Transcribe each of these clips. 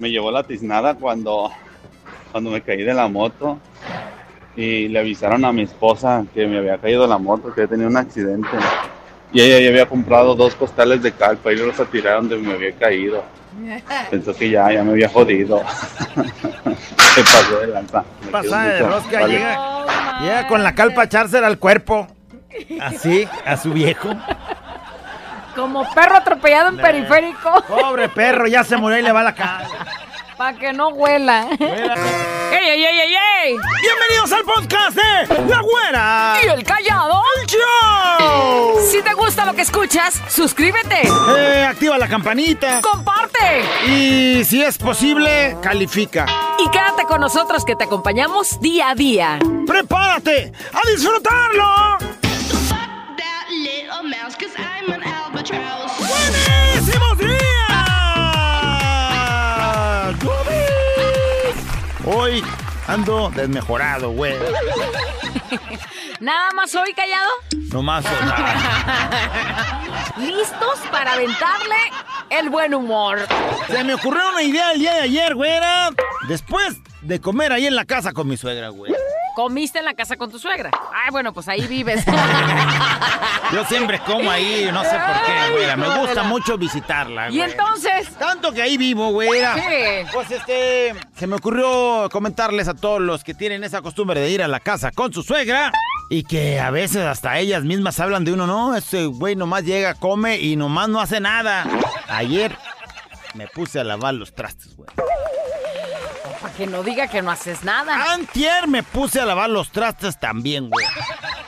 me llevó la tiznada cuando, cuando me caí de la moto y le avisaron a mi esposa que me había caído la moto, que había tenido un accidente. Y ella ya había comprado dos costales de calpa y los a tirar donde me había caído. Pensó que ya, ya me había jodido. Se pasó de lanza. Me Pasada de mucho. rosca, Vale. llega, llega con la calpa a echársela al cuerpo. Así, a su viejo. Como perro atropellado en periférico. Pobre perro, ya se murió y le va la cara. Para que no huela. ¡Ey, ey, ey, ey, ey! Bienvenidos al podcast de La Güera. ¿Y el callado? ¡Show! Si te gusta lo que escuchas, suscríbete. Eh, activa la campanita. Comparte. Y si es posible, califica. Y quédate con nosotros que te acompañamos día a día. ¡Prepárate a disfrutarlo! that little mouse, cause albatross. ¡Buenísimos días! ¡Yubis! Hoy ando desmejorado, güey. Nada más hoy, callado. Nomás. o sea, Listos para aventarle el buen humor. se me ocurrió una idea el día de ayer, güera. Después de comer ahí en la casa con mi suegra, güey. Comiste en la casa con tu suegra. Ay, bueno, pues ahí vives. Yo siempre como ahí, no sé por qué, güera. Me gusta mucho visitarla, y entonces. Tanto que ahí vivo, güera. Sí. Pues este, se me ocurrió comentarles a todos los que tienen esa costumbre de ir a la casa con su suegra y que a veces hasta ellas mismas hablan de uno, no, ese güey nomás llega, come y nomás no hace nada. Ayer me puse a lavar los trastes, güey. Para que no diga que no haces nada. Antier me puse a lavar los trastes también, güey.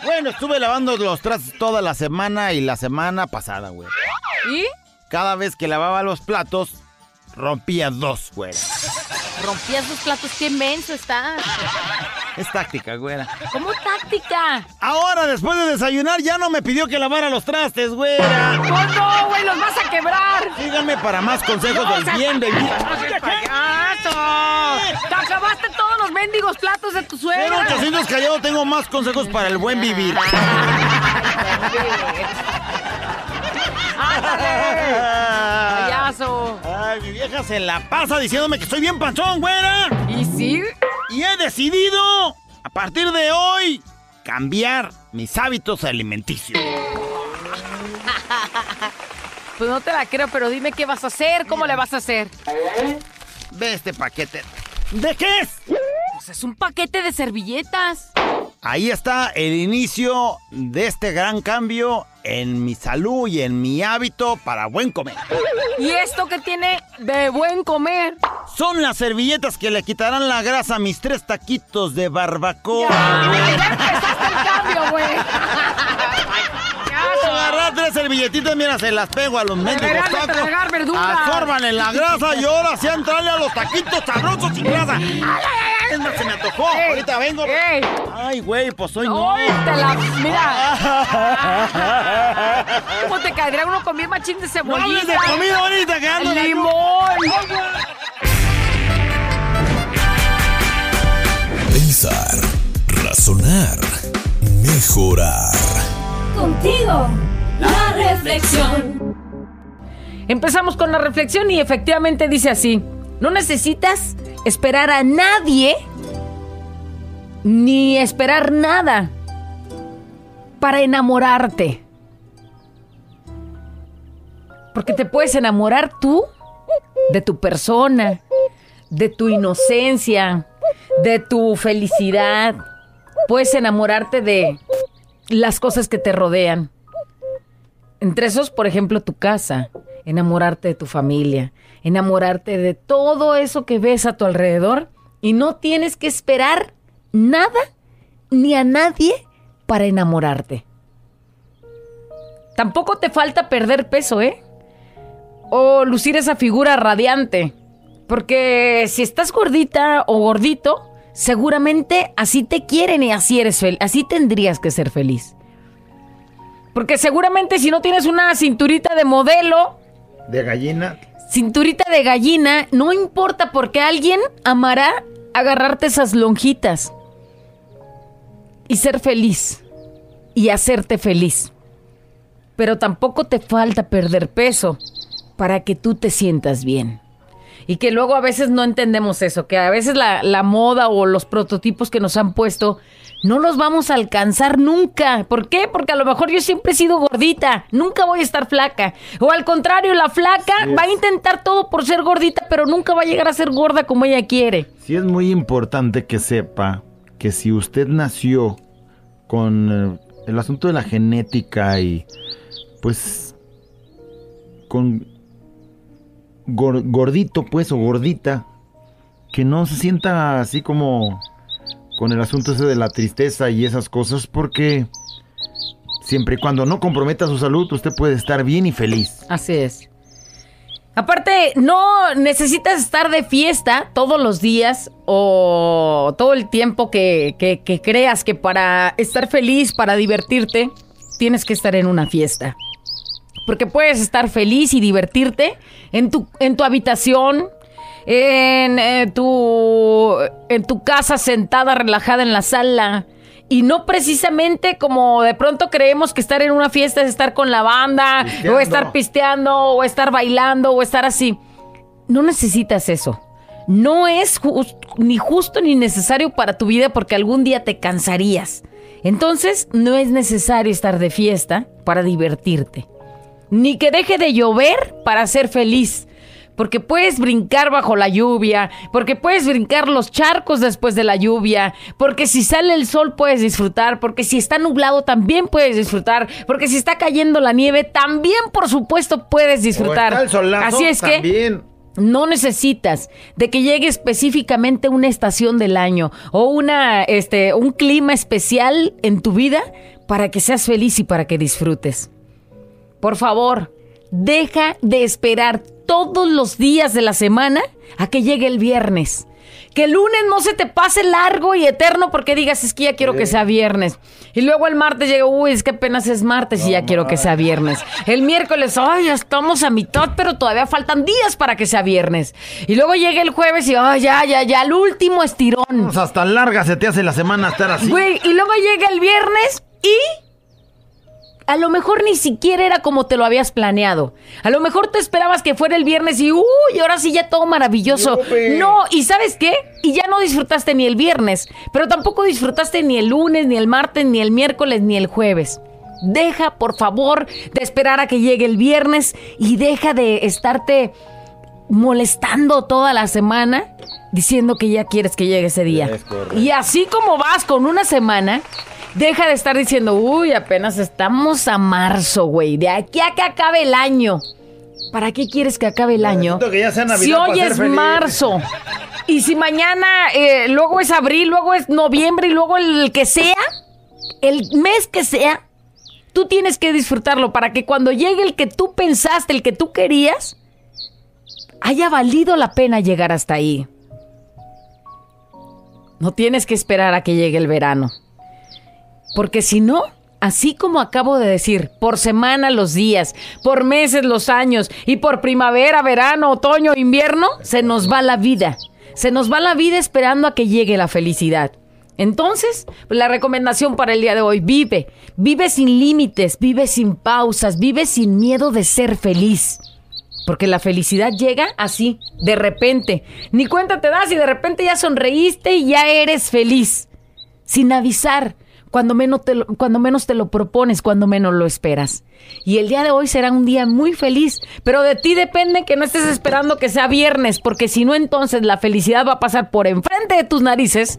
Bueno, estuve lavando los trastes toda la semana y la semana pasada, güey. ¿Y? Cada vez que lavaba los platos, rompía dos, güey. Rompías los platos, qué menso estás. Es táctica, güera. ¿Cómo táctica? Ahora, después de desayunar, ya no me pidió que lavara los trastes, güera. ¡Oh, no, güey! ¡Los vas a quebrar! Síganme para más consejos del bien, baby. ¡Payaso! ¡Te acabaste todos los mendigos platos de tu suegra! 0800 callado, tengo más consejos para el buen vivir. ¡Ándale! ¡Payaso! Ay, mi vieja se la pasa diciéndome que estoy bien panzón, güera. ¿Y sí? Y he decidido, a partir de hoy, cambiar mis hábitos alimenticios. Pues no te la creo, pero dime qué vas a hacer, cómo le vas a hacer. Ve este paquete. ¿De qué es? Pues es un paquete de servilletas. Ahí está el inicio de este gran cambio en mi salud y en mi hábito para buen comer. ¿Y esto que tiene de buen comer? Son las servilletas que le quitarán la grasa a mis tres taquitos de barbacoa. Ya, ya empezaste el cambio, güey. Agarrar tres servilletitas, mira, se las pego a los mendigos tacos. Absorban en la grasa y ahora sí entrarle a los taquitos sabrosos sin grasa. Ay, es más, se me antojó. Ey, Ahorita vengo. ey. Ay, güey, pues hoy no. ¡Ay, te la... Mira, ¿cómo te caería uno con bien machín de No cebollita? hables de comida ahorita que ¡Limón! Pensar, razonar, mejorar. Contigo, la reflexión. Empezamos con la reflexión y efectivamente dice así. No necesitas esperar a nadie ni esperar nada para enamorarte. Porque te puedes enamorar tú de tu persona, de tu inocencia, de tu felicidad. Puedes enamorarte de las cosas que te rodean. Entre esos, por ejemplo, tu casa, enamorarte de tu familia, enamorarte de todo eso que ves a tu alrededor y no tienes que esperar nada ni a nadie para enamorarte. Tampoco te falta perder peso, ¿eh? O lucir esa figura radiante. Porque si estás gordita o gordito, seguramente así te quieren y así eres feliz. Así tendrías que ser feliz. Porque seguramente si no tienes una cinturita de modelo, De gallina. cinturita de gallina, no importa porque alguien amará agarrarte esas lonjitas y ser feliz y hacerte feliz. Pero tampoco te falta perder peso para que tú te sientas bien. Y que luego a veces no entendemos eso, que a veces la, la moda o los prototipos que nos han puesto no los vamos a alcanzar nunca. ¿Por qué? Porque a lo mejor yo siempre he sido gordita, nunca voy a estar flaca. O al contrario, la flaca va a intentar todo por ser gordita, pero nunca va a llegar a ser gorda como ella quiere. Sí es muy importante que sepa que si usted nació con eh, el asunto de la genética y pues con gordito pues o gordita, que no se sienta así como con el asunto ese de la tristeza y esas cosas porque siempre y cuando no comprometa su salud usted puede estar bien y feliz. Así es. Aparte, no necesitas estar de fiesta todos los días o todo el tiempo que, que- que creas que para estar feliz, para divertirte, tienes que estar en una fiesta. Porque puedes estar feliz y divertirte en tu, en tu habitación, en, eh, tu, en tu casa sentada, relajada en la sala. Y no precisamente como de pronto creemos que estar en una fiesta es estar con la banda, Pisteando. o estar pisteando, o estar bailando, o estar así. No necesitas eso. No es ni justo ni necesario para tu vida porque algún día te cansarías. Entonces, no es necesario estar de fiesta para divertirte ni que deje de llover para ser feliz. Porque puedes brincar bajo la lluvia, porque puedes brincar los charcos después de la lluvia, porque si sale el sol puedes disfrutar, porque si está nublado también puedes disfrutar, porque si está cayendo la nieve también por supuesto puedes disfrutar. Así es que no necesitas de que llegue específicamente una estación del año o una, este, un clima especial en tu vida para que seas feliz y para que disfrutes. Por favor, deja de esperar todos los días de la semana a que llegue el viernes. Que el lunes no se te pase largo y eterno porque digas, es que ya quiero que sea viernes. Y luego el martes llega, uy, es que apenas es martes y ya quiero que sea viernes. El miércoles, ay, ya estamos a mitad, pero todavía faltan días para que sea viernes. Y luego llega el jueves y, ay, ya, ya, ya, el último estirón. Pues hasta larga se te hace la semana estar así. Güey, y luego llega el viernes y a lo mejor ni siquiera era como te lo habías planeado. A lo mejor te esperabas que fuera el viernes y uy, ahora sí ya todo maravilloso. No, y ¿sabes qué? Y ya no disfrutaste ni el viernes, pero tampoco disfrutaste ni el lunes, ni el martes, ni el miércoles, ni el jueves. Deja, por favor, de esperar a que llegue el viernes y deja de estarte molestando toda la semana diciendo que ya quieres que llegue ese día. Es. Y así como vas con una semana, deja de estar diciendo, uy, apenas estamos a marzo, güey, de aquí a que acabe el año. ¿Para qué quieres que acabe el año? Necesito que ya sea Navidad si hoy es feliz. marzo. Y si mañana, eh, luego es abril, luego es noviembre y luego el que sea, el mes que sea, tú tienes que disfrutarlo para que cuando llegue el que tú pensaste, el que tú querías, haya valido la pena llegar hasta ahí. No tienes que esperar a que llegue el verano. Porque si no, así como acabo de decir, por semana los días, por meses los años y por primavera, verano, otoño, invierno, se nos va la vida. Se nos va la vida esperando a que llegue la felicidad. Entonces, la recomendación para el día de hoy, vive, vive sin límites, vive sin pausas, vive sin miedo de ser feliz. Porque la felicidad llega así, de repente. Ni cuenta te das y de repente ya sonreíste y ya eres feliz. Sin avisar, cuando menos, te lo, cuando menos te lo propones, cuando menos lo esperas. Y el día de hoy será un día muy feliz, pero de ti depende que no estés esperando que sea viernes, porque si no entonces la felicidad va a pasar por enfrente de tus narices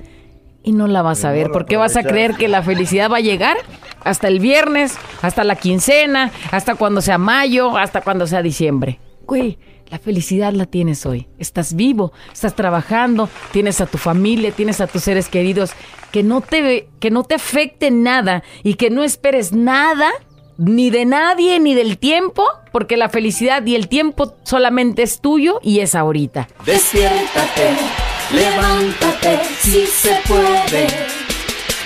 y no la vas a ver, porque vas a creer que la felicidad va a llegar hasta el viernes, hasta la quincena, hasta cuando sea mayo, hasta cuando sea diciembre. Güey, la felicidad la tienes hoy. Estás vivo, estás trabajando, tienes a tu familia, tienes a tus seres queridos. Que no te, que no te afecte nada y que no esperes nada, ni de nadie, ni del tiempo, porque la felicidad y el tiempo solamente es tuyo y es ahorita. Despiértate, levántate, si se puede.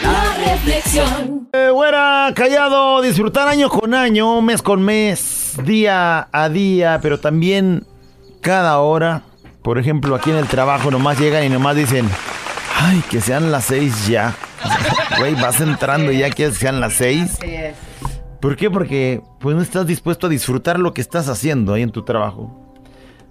La reflexión. Eh, güera, callado, disfrutar año con año, mes con mes, día a día, pero también cada hora. Por ejemplo, aquí en el trabajo nomás llegan y nomás dicen, ay, que sean las seis ya. Güey, vas entrando y ya quieres que sean las seis. ¿Por qué? Porque pues no estás dispuesto a disfrutar lo que estás haciendo ahí en tu trabajo.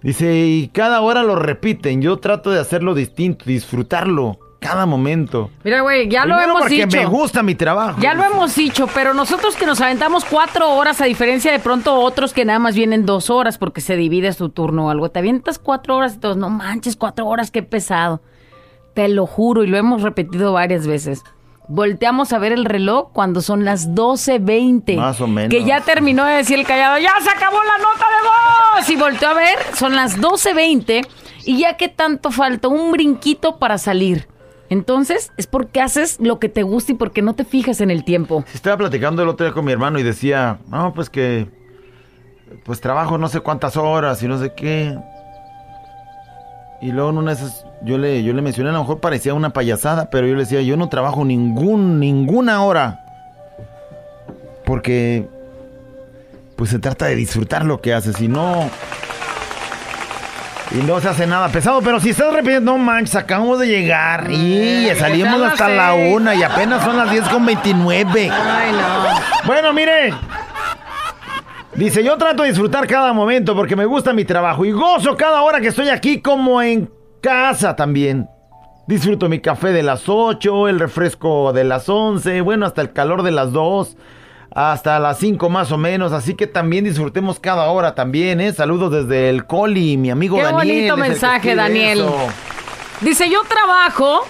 Dice, y cada hora lo repiten. Yo trato de hacerlo distinto, disfrutarlo cada momento. Mira, güey, ya lo hemos porque dicho. me gusta mi trabajo. Ya lo hemos dicho, pero nosotros que nos aventamos cuatro horas, a diferencia de pronto otros que nada más vienen dos horas porque se divide su turno o algo. Te avientas cuatro horas y todos, no manches, cuatro horas, qué pesado. Te lo juro y lo hemos repetido varias veces. Volteamos a ver el reloj cuando son las 12.20. Más o menos. Que ya terminó de decir el callado, ya se acabó la nota de voz. Y volteó a ver, son las 12.20 y ya que tanto falta, un brinquito para salir. Entonces, es porque haces lo que te gusta y porque no te fijas en el tiempo. Estaba platicando el otro día con mi hermano y decía, no, pues que, pues trabajo no sé cuántas horas y no sé qué. Y luego en una de esas, yo le, yo le mencioné, a lo mejor parecía una payasada, pero yo le decía, yo no trabajo ningún, ninguna hora. Porque, pues se trata de disfrutar lo que haces y no... Y no se hace nada pesado, pero si estás repitiendo, no manches, acabamos de llegar y salimos hasta la una y apenas son las 10 con 29. Ay, no. Bueno, mire. Dice, yo trato de disfrutar cada momento porque me gusta mi trabajo y gozo cada hora que estoy aquí como en casa también. Disfruto mi café de las 8, el refresco de las 11, bueno, hasta el calor de las 2, hasta las 5 más o menos, así que también disfrutemos cada hora también, ¿eh? Saludos desde el Coli, mi amigo Qué Daniel. bonito el que mensaje, Daniel. eso. Dice, yo trabajo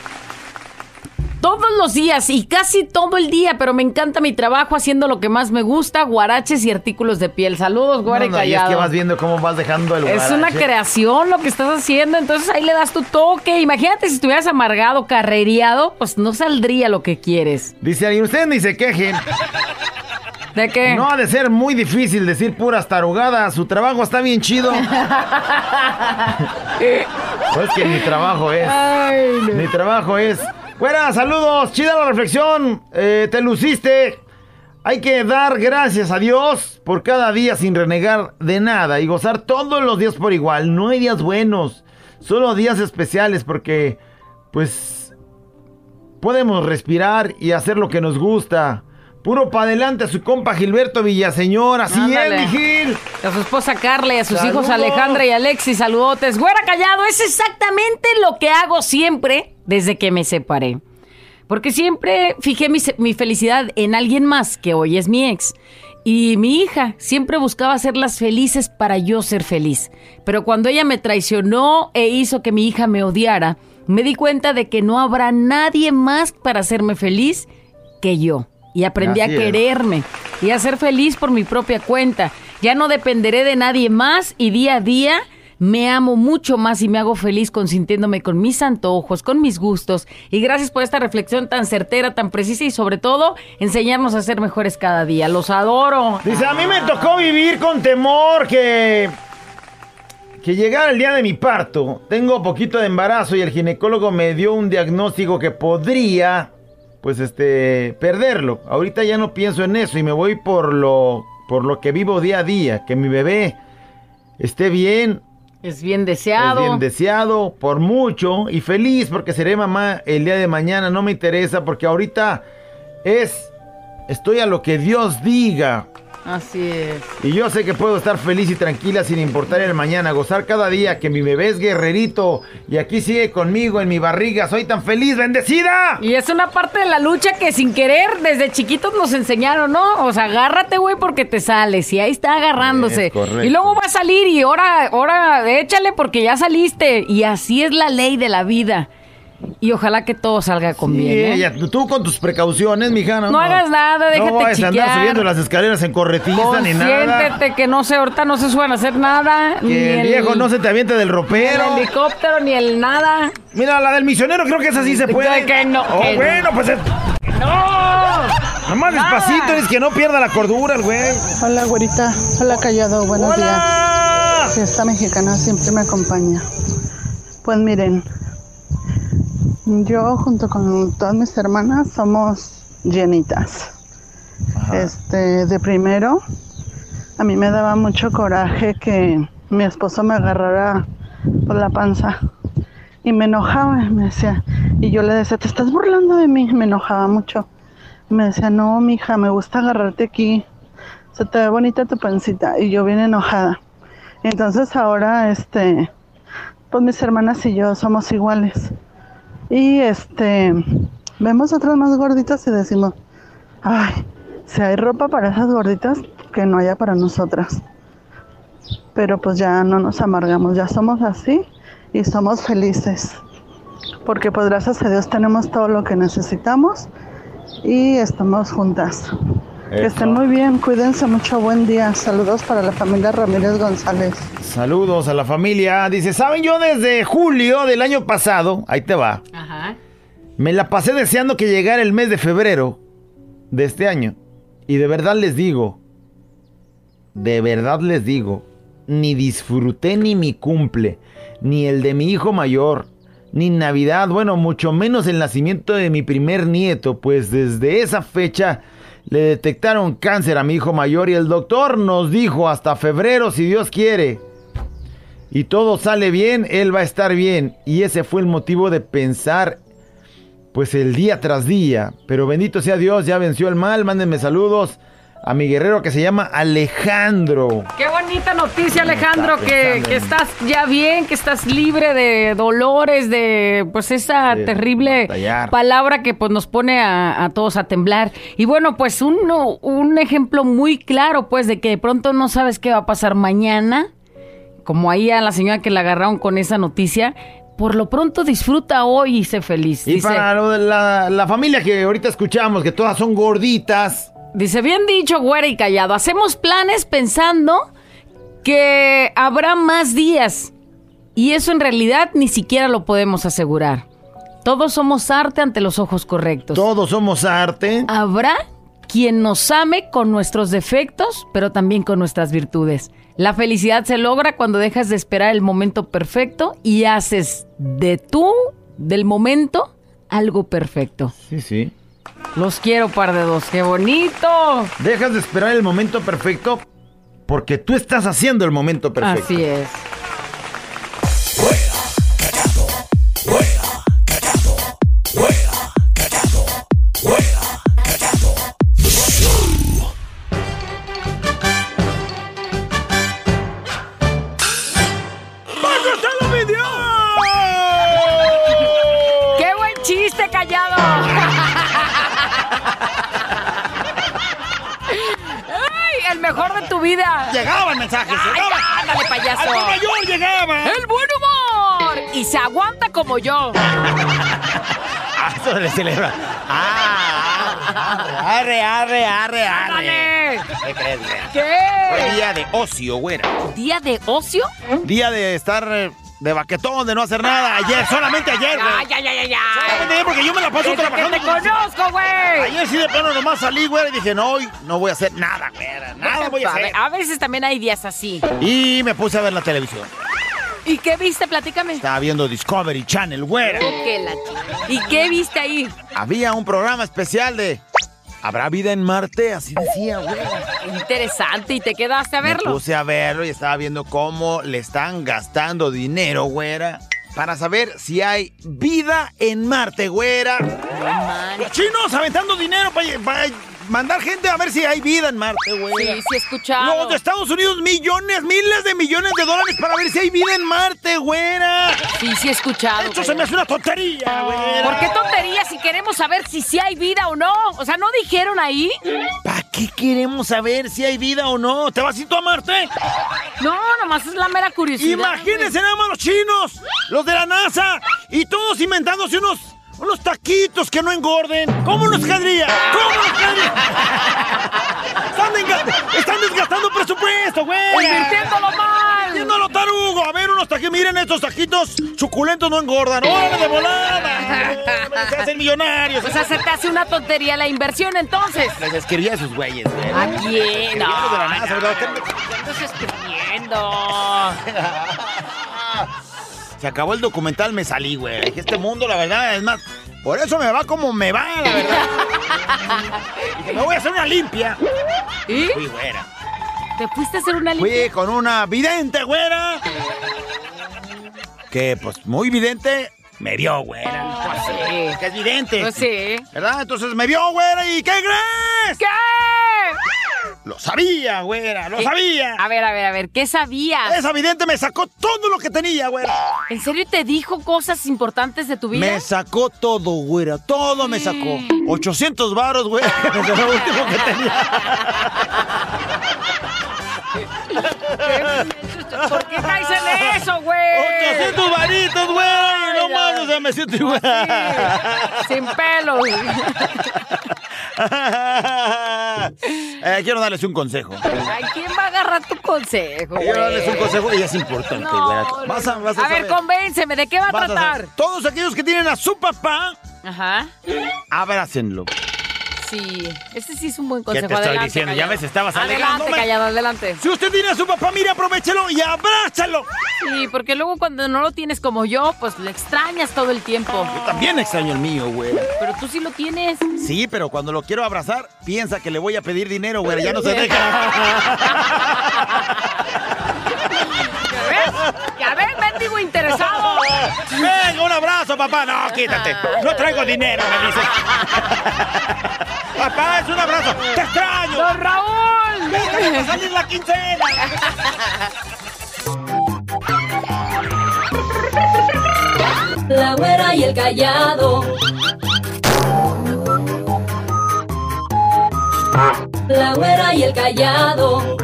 todos los días y casi todo el día, pero me encanta mi trabajo haciendo lo que más me gusta, guaraches y artículos de piel. Saludos, Guare No, no, y es que vas viendo cómo vas dejando el Es una guarache. creación lo que estás haciendo, entonces ahí le das tu toque. Imagínate si estuvieras amargado, carrereado, pues no saldría lo que quieres. Dice alguien, ustedes ni se quejen. ¿De qué? No ha de ser muy difícil decir puras tarugadas. Su trabajo está bien chido. pues que mi trabajo es. Ay, no. Mi trabajo es. Buenas, saludos. Chida la reflexión. Eh, te luciste. Hay que dar gracias a Dios por cada día sin renegar de nada y gozar todos los días por igual. No hay días buenos, solo días especiales porque, pues, podemos respirar y hacer lo que nos gusta. Puro pa' adelante a su compa Gilberto Villaseñor. Así Ándale. es, mi Gil. A su esposa Carla y a sus Saludos. hijos Alejandra y Alexis, saludotes. Güera callado, es exactamente lo que hago siempre desde que me separé. Porque siempre fijé mi, mi felicidad en alguien más, que hoy es mi ex. Y mi hija siempre buscaba hacerlas felices para yo ser feliz. Pero cuando ella me traicionó e hizo que mi hija me odiara, me di cuenta de que no habrá nadie más para hacerme feliz que yo. Y aprendí Así a es. quererme y a ser feliz por mi propia cuenta. Ya no dependeré de nadie más y día a día me amo mucho más y me hago feliz consintiéndome con mis antojos, con mis gustos. Y gracias por esta reflexión tan certera, tan precisa y sobre todo enseñarnos a ser mejores cada día. Los adoro. Dice, a mí me tocó vivir con temor que... Que llegara el día de mi parto. Tengo poquito de embarazo y el ginecólogo me dio un diagnóstico que podría, pues este, perderlo. Ahorita ya no pienso en eso y me voy por lo, por lo que vivo día a día. Que mi bebé esté bien, Es bien deseado. es bien deseado por mucho y feliz porque seré mamá el día de mañana. No me interesa porque ahorita es, estoy a lo que Dios diga. Así es. Y yo sé que puedo estar feliz y tranquila sin importar el mañana, gozar cada día que mi bebé es guerrerito y aquí sigue conmigo en mi barriga. Soy tan feliz, bendecida. Y es una parte de la lucha que sin querer desde chiquitos nos enseñaron, ¿no? O sea, agárrate, güey, porque te sales. Y ahí está agarrándose. Es. Y luego va a salir y ahora, ahora échale porque ya saliste. Y así es la ley de la vida. Y ojalá que todo salga con Sí, bien. ¿eh? ya, tú con tus precauciones, mija. No, No hagas nada, déjate No vayas a andar subiendo las escaleras en corretiza ni nada. Consiéntete que no sé, ahorita no se suelen hacer nada. ni el viejo no se te aviente del ni ropero. el helicóptero, ni el nada. Mira, la del misionero creo que esa sí se puede. Que no, Oh, que no. bueno, pues... es- ¡No! Nomás Nada. despacito, es que no pierda la cordura el güey. Hola, güerita. Hola, callado. Buenos días. ¡Hola! Esta mexicana siempre me acompaña. Pues miren, yo junto con todas mis hermanas somos llenitas. Este, de primero, a mí me daba mucho coraje que mi esposo me agarrara por la panza y me enojaba y me decía, y yo le decía, te estás burlando de mí, me enojaba mucho. Y me decía, no, mija, me gusta agarrarte aquí, se te ve bonita tu pancita, y yo bien enojada. Entonces ahora, este, pues mis hermanas y yo somos iguales. Y este, vemos otras más gorditas y decimos, ay, si hay ropa para esas gorditas, que no haya para nosotras. Pero pues ya no nos amargamos, ya somos así y somos felices. Porque pues gracias a Dios tenemos todo lo que necesitamos y estamos juntas. Que estén muy bien, cuídense mucho, buen día. Saludos para la familia Ramírez González. Saludos a la familia. Dice, ¿saben yo desde julio del año pasado? Ahí te va. Ajá. Me la pasé deseando que llegara el mes de febrero de este año. Y de verdad les digo, de verdad les digo, ni disfruté ni mi cumple, ni el de mi hijo mayor, ni Navidad, bueno, mucho menos el nacimiento de mi primer nieto, pues desde esa fecha le detectaron cáncer a mi hijo mayor y el doctor nos dijo hasta febrero si Dios quiere. Y todo sale bien, él va a estar bien. Y ese fue el motivo de pensar pues el día tras día. Pero bendito sea Dios, ya venció el mal. Mándenme saludos a mi guerrero que se llama Alejandro. Qué bonita noticia, Alejandro, que, que estás ya bien, que estás libre de dolores, de pues esa De terrible batallar. palabra que pues nos pone a, a todos a temblar. Y bueno, pues un, un ejemplo muy claro, pues, de que de pronto no sabes qué va a pasar mañana, como ahí a la señora que la agarraron con esa noticia. Por lo pronto disfruta hoy y sé feliz. Y Dice, para lo de la, la familia que ahorita escuchamos, que todas son gorditas. Dice, bien dicho, güera y callado. Hacemos planes pensando que habrá más días. Y eso en realidad ni siquiera lo podemos asegurar. Todos somos arte ante los ojos correctos. Todos somos arte. Habrá quien nos ame con nuestros defectos, pero también con nuestras virtudes. La felicidad se logra cuando dejas de esperar el momento perfecto y haces de tú, del momento, algo perfecto. Sí, sí. Los quiero, par de dos. ¡Qué bonito! Dejas de esperar el momento perfecto porque tú estás haciendo el momento perfecto. Así es. ¡Qué buen chiste, callado! ¡Ay, el vida! Llegaban mensajes, ¡Ay, llegaban. ándale, payaso! ¡Al mayor llegaba! ¡El buen humor! Y se aguanta como yo. Ah, eso le celebra. Ah, arre, arre, arre, arre. ¡Ándale! ¿Qué crees, güera? ¿Qué? Día de ocio, güera. ¿Día de ocio? Día de estar eh, de baquetón, de no hacer nada. Ayer, solamente ayer, güey. ¡Ay, ay, ay, ay! Solamente ayer porque yo me la paso Desde que trabajando. te conozco, güey! Ayer sí de plano nomás salí, güey, y dije, no, hoy no voy a hacer nada, güera. Nada voy a hacer. a veces también hay días así. Y me puse a ver la televisión. ¿Y qué viste? Platícame. Estaba viendo Discovery Channel, chica. ¿Y qué viste ahí? Había un programa especial de ¿Habrá vida en Marte? Así decía, güera. Interesante. ¿Y te quedaste a Me verlo? puse a verlo y estaba viendo cómo le están gastando dinero, güera. Para saber si hay vida en Marte, güera. Los chinos aventando dinero para mandar gente a ver si hay vida en Marte, güera. Sí, sí escuchado. Los de Estados Unidos, millones, miles de millones de dólares para ver si hay vida en Marte, güera. Sí, sí escuchado. Esto se me hace una tontería, güera. ¿Por qué tontería si queremos saber si sí hay vida o no? O sea, ¿no dijeron ahí? ¿Para qué queremos saber si hay vida o no? ¿Te vas a ir tú a Marte? No, nomás es la mera curiosidad. Imagínense nada más los chinos, los de la NASA, y todos inventándose unos, unos taquitos que no engorden. ¿Cómo nos quedaría? ¿Cómo nos quedaría? Están, enga- están desgastando presupuesto, güey. Invirtiéndolo mal. Haciéndolo tarugo. A ver, unos taquitos. Miren estos taquitos suculentos no engordan. ¡Órale de volada! ¡Órale, Se hacen millonarios. O sea, se te hace una tontería la inversión entonces. Les escribí a esos güeyes, güey. ¿A quién? No, no, ¿verdad? ¿qué estás escribiendo? Se acabó el documental, me salí, güey. Este mundo, la verdad, es más. Por eso me va como me va, la verdad. Me voy a hacer una limpia. ¿Y? Fui, güera. ¿Te fuiste a hacer una limpia? Fui con una vidente, güera. Que, pues, muy vidente, me vio, güera. Pues sí. Que es vidente. Pues sí. ¿Verdad? Entonces me vio, güera, y ¿qué crees? ¿Qué? Lo sabía, güera, lo sabía. A ver, a ver, a ver, ¿qué sabías? Esa vidente me sacó todo lo que tenía, güera. ¿En serio te dijo cosas importantes de tu vida? Me sacó todo, güera, todo me sacó. 800 varos, güera, es lo último que tenía. ¿Por qué en eso, güey? 800 varitos, güey. No mames, o sea, me siento igual. Sin pelo. Eh, quiero darles un consejo. Ay, ¿quién va a agarrar tu consejo, güey? Quiero darles un consejo y es importante, No, Vas a, vas a A ver, convénceme, ¿de qué va a tratar? Todos aquellos que tienen a su papá, Ajá. abrácenlo. Sí, este sí es un buen ¿Qué consejo. te estoy adelante, diciendo? Ya callado. ves, estabas Adelante, alegándome. callado, adelante. Si usted tiene a su papá, mire, aprovechelo y abráchalo. Sí, porque luego cuando no lo tienes como yo, pues le extrañas todo el tiempo. Yo también extraño el mío, güey. Pero tú sí lo tienes. Sí, pero cuando lo quiero abrazar, piensa que le voy a pedir dinero, güey. Ya no se deja. ¿Ya ves? ¿Ya ves, mendigo interesado? Venga, un abrazo, papá. No, quítate. No traigo dinero, me dice. Papá, es un abrazo. Te extraño. ¡Don Raúl! Déjame salir la quincena. La güera y el callado. La güera y el callado.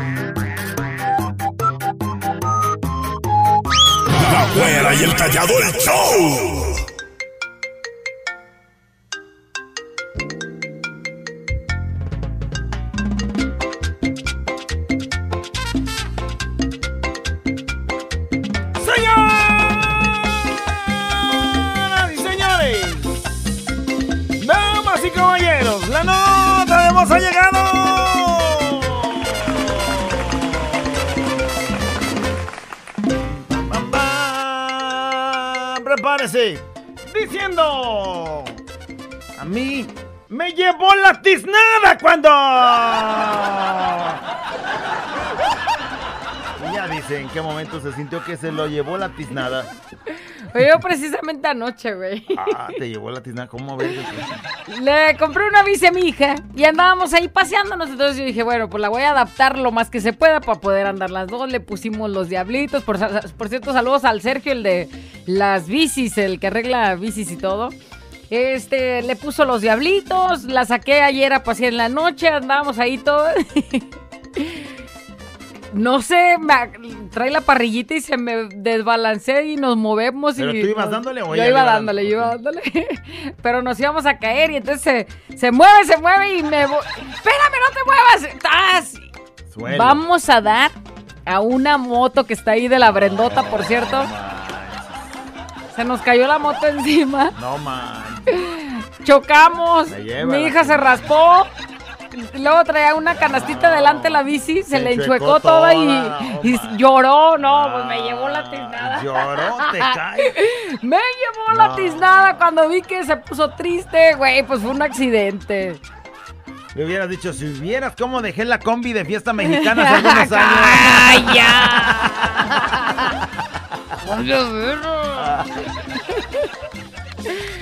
La güera y el callado el show. Me llevó la tiznada cuando... Y ya dice en qué momento se sintió que se lo llevó la tiznada. Oye, yo precisamente anoche, güey. Ah, te llevó la tiznada. ¿Cómo ves? Le compré una bici a mi hija y andábamos ahí paseándonos. Entonces yo dije, bueno, pues la voy a adaptar lo más que se pueda para poder andar las dos. Le pusimos los diablitos. Por cierto, saludos al Sergio, el de las bicis, el que arregla bicis y todo. Este, le puso los diablitos, la saqué ayer a pasear en la noche, andábamos ahí todos. No sé, me- trae la parrillita y se me desbalancé y nos movemos. ¿Pero y tú ibas nos- dándole o Yo iba le iba dándole, yo iba dándole. Pero nos íbamos a caer y entonces se, se mueve, se mueve y me... ¡Espérame, no te muevas! ¡Tas! Vamos a dar a una moto que está ahí de la Brendota, por cierto. Se nos cayó la moto encima. No, man. Chocamos. Lleva Mi hija se raspó. Luego traía una canastita delante la bici, se, Se le enchuecó toda y, lloró. No, pues me llevó la tiznada. Ah, Lloró, te cae. Me llevó la tiznada cuando vi que se puso triste, güey. Pues fue un accidente. Me hubieras dicho, si vieras cómo dejé la combi de fiesta mexicana hace algunos años. ¡Ay, ya!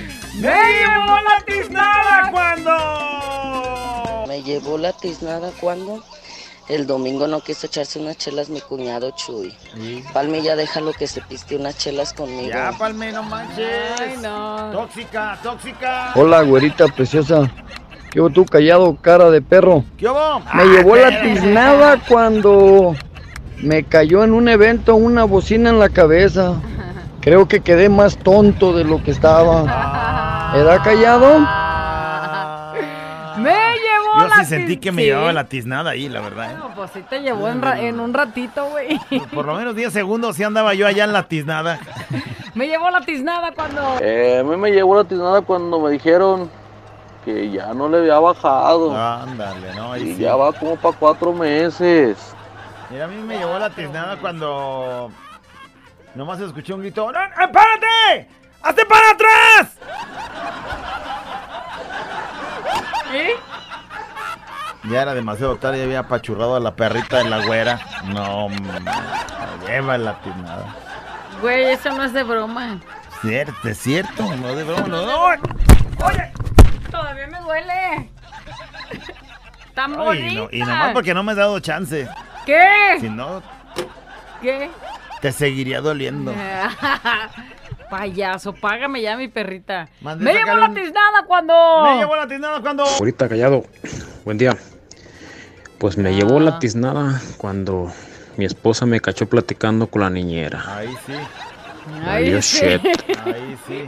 ¡Me llevó la tiznada cuando! Me llevó la tiznada cuando el domingo no quiso echarse unas chelas mi cuñado Chuy. Palmi ya déjalo que se piste unas chelas conmigo. Ya, palme, no manches. Ay, no. Tóxica, tóxica. Hola, güerita preciosa. ¿Qué hubo tú callado, cara de perro? ¿Qué hubo? Me Ah, llevó la pero- tiznada cuando me cayó en un evento una bocina en la cabeza. Creo que quedé más tonto de lo que estaba. ¿Era callado? Me llevó Yo la sí sentí que me llevaba la tiznada ahí, la verdad. ¿eh? No, pues sí te llevó en, ra- en un ratito, güey. Por lo menos 10 segundos sí andaba yo allá en la tiznada. Me llevó la tiznada cuando... Eh, a mí me llegó la tiznada cuando me dijeron que ya no le había bajado. Ándale, ¿no? Ahí y sí. ya va como para cuatro meses. Mira, a mí me llevó la tiznada cuando nomás escuché un grito. ¡No, no, ¡Espérate! ¡Hazte para atrás! ¿Eh? Ya era demasiado tarde, ya había apachurrado a la perrita de la güera. No, me lleva la tiznada. Güey, eso no es de broma. Cierto, es cierto, no de broma, no. no. Todavía me duele. Tan Ay, bonita. no- y nomás porque no me has dado chance. ¿Qué? Si no, ¿Qué? te seguiría doliendo. Payaso, págame ya mi perrita. Mandé Me llevó sacarle la un- tiznada cuando. Me llevó la tiznada cuando. Ahorita callado. Buen día. Pues me llevó la tiznada cuando mi esposa me cachó platicando con la niñera. Ahí sí. Ay, Valió sí. shit. Ahí sí.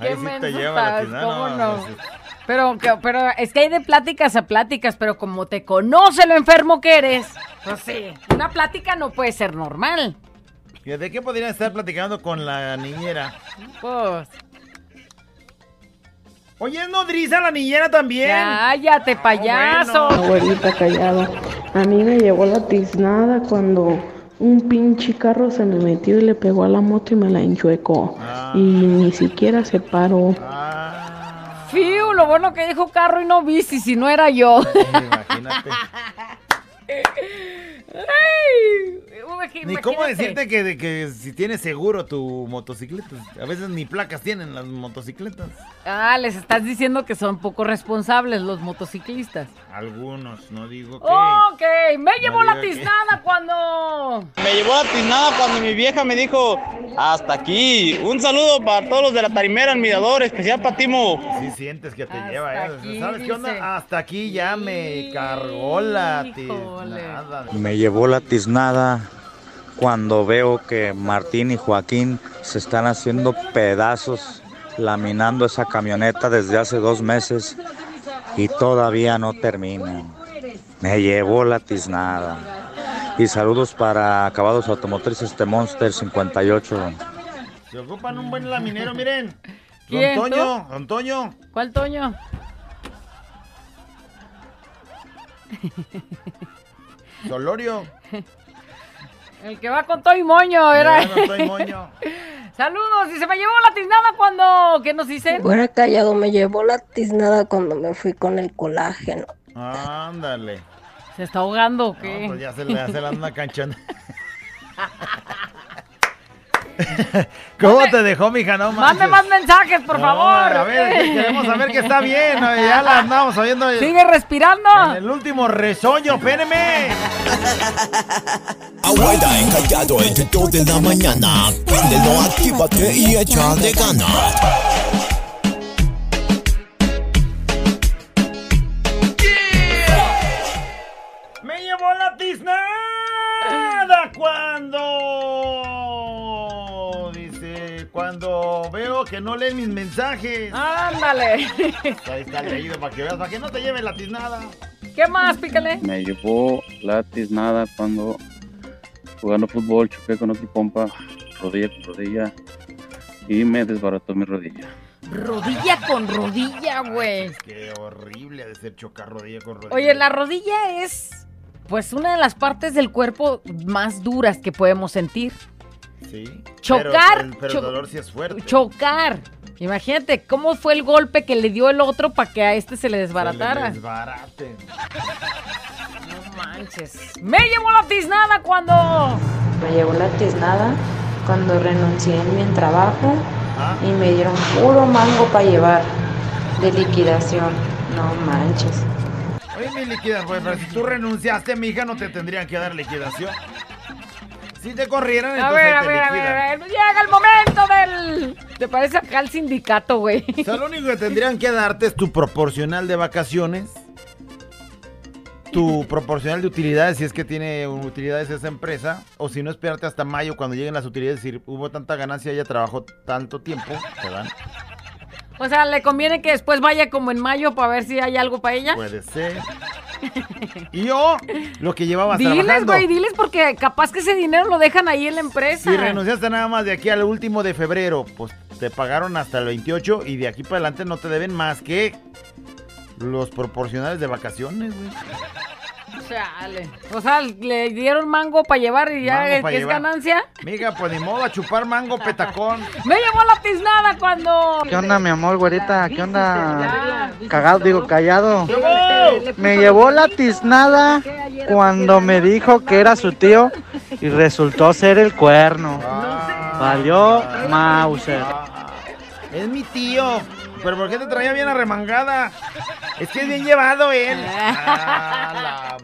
Qué Ahí sí te lleva la tiznada. ¿cómo no, no? Pero, pero es que hay de pláticas a pláticas, pero como te conoce lo enfermo que eres, pues sí, una plática no puede ser normal. ¿De qué podrían estar platicando con la niñera? Pues. Oye, ¿es nodriza la niñera también? Cállate, payaso. Abuelita callada. A mí me llevó la tiznada cuando un pinche carro se me metió y le pegó a la moto y me la enchuecó. Y ni siquiera se paró. Fiu, lo bueno que dijo carro y no bici, si no era yo. Imagínate. Ay, imagi- Ni cómo decirte que, de que si tienes seguro tu motocicleta. A veces ni placas tienen las motocicletas. Ah, les estás diciendo que son poco responsables los motociclistas. Algunos, no digo que. Ok, me llevó la diga que- tiznada cuando... Me llevó la tiznada cuando mi vieja me dijo, hasta aquí. Un saludo para todos los de la tarimera, el mirador, especial para Timo. Sí sientes que te Hasta lleva, ¿eh? aquí, ¿Sabes qué onda? Hasta aquí ya me cargó la tiznada. Me llevó la tiznada cuando veo que Martín y Joaquín se están haciendo pedazos laminando esa camioneta desde hace dos meses y todavía no terminan. Me llevó la tiznada. Y saludos para Acabados Automotrices de Monster 58. Se ocupan un buen laminero, miren. ¿Quién, Don Toño? Don Toño. ¿Cuál Toño? Solorio. El que va con Toy Moño, era. Me va con Toy Moño. Saludos, y se me llevó la tiznada cuando... ¿Qué nos dicen? Fuera callado, me llevó la tiznada cuando me fui con el colágeno. Ándale. ¿Se está ahogando o qué? No, pues ya se le hace la anda canchona. ¿Cómo te dejó, mija? No Mande manches. más mensajes, por No, favor. A ver, queremos saber que está bien. ¿no? Ya la andamos oyendo. Sigue respirando. En el último resoño, espéreme. Abuela encallado entre 2 de la mañana. Préndelo, actívate y échale ganas. Que no leen mis mensajes. Ándale. Ahí está leído para que veas, para que no te lleve la tiznada. ¿Qué más, pícale? Me llevó la tiznada cuando jugando fútbol choqué con otro compa, rodilla con rodilla, y me desbarató mi rodilla. Rodilla con rodilla, güey. Qué horrible de ser chocar rodilla con rodilla. Oye, la rodilla es, pues, una de las partes del cuerpo más duras que podemos sentir. Sí. Chocar, Pero, pero cho- el dolor sí es fuerte. Chocar. Imagínate cómo fue el golpe que le dio el otro para que a este se le desbaratara. Se le desbarate. No manches. Me llevó la tiznada cuando. Me llevó la tiznada cuando renuncié en mi trabajo y me dieron puro mango para llevar de liquidación. No manches. Oye, mi liquidación, pues, pero si tú renunciaste, mi hija, no te tendrían que dar liquidación. Si te corrieran, A entonces ver, a te ver, a ver, liquidan. a ver. Llega el momento del. Te parece acá el sindicato, güey. O sea, lo único que tendrían que darte es tu proporcional de vacaciones, tu proporcional de utilidades, si es que tiene utilidades esa empresa, o si no, esperarte hasta mayo cuando lleguen las utilidades, decir, hubo tanta ganancia, ella trabajó tanto tiempo, te dan. O sea, ¿le conviene que después vaya como en mayo para ver si hay algo para ella? Puede ser. Y yo, lo que llevabas Diles, trabajando. güey, diles porque capaz que ese dinero lo dejan ahí en la empresa. Si renunciaste nada más de aquí al último de febrero, pues te pagaron hasta el 28 y de aquí para adelante no te deben más que los proporcionales de vacaciones, güey. Chale. O sea, le dieron mango para llevar y ya es es ganancia. Miga, pues ni modo a chupar mango petacón. Me llevó la tiznada cuando. ¿Qué onda, mi amor, güerita? ¿Qué onda? Cagado, digo, callado. Me llevó la tiznada cuando me dijo que era su tío y resultó ser el cuerno. Valió Mauser. Es mi tío. ¿Pero por qué te traía bien arremangada? Es que es bien llevado él. Ah,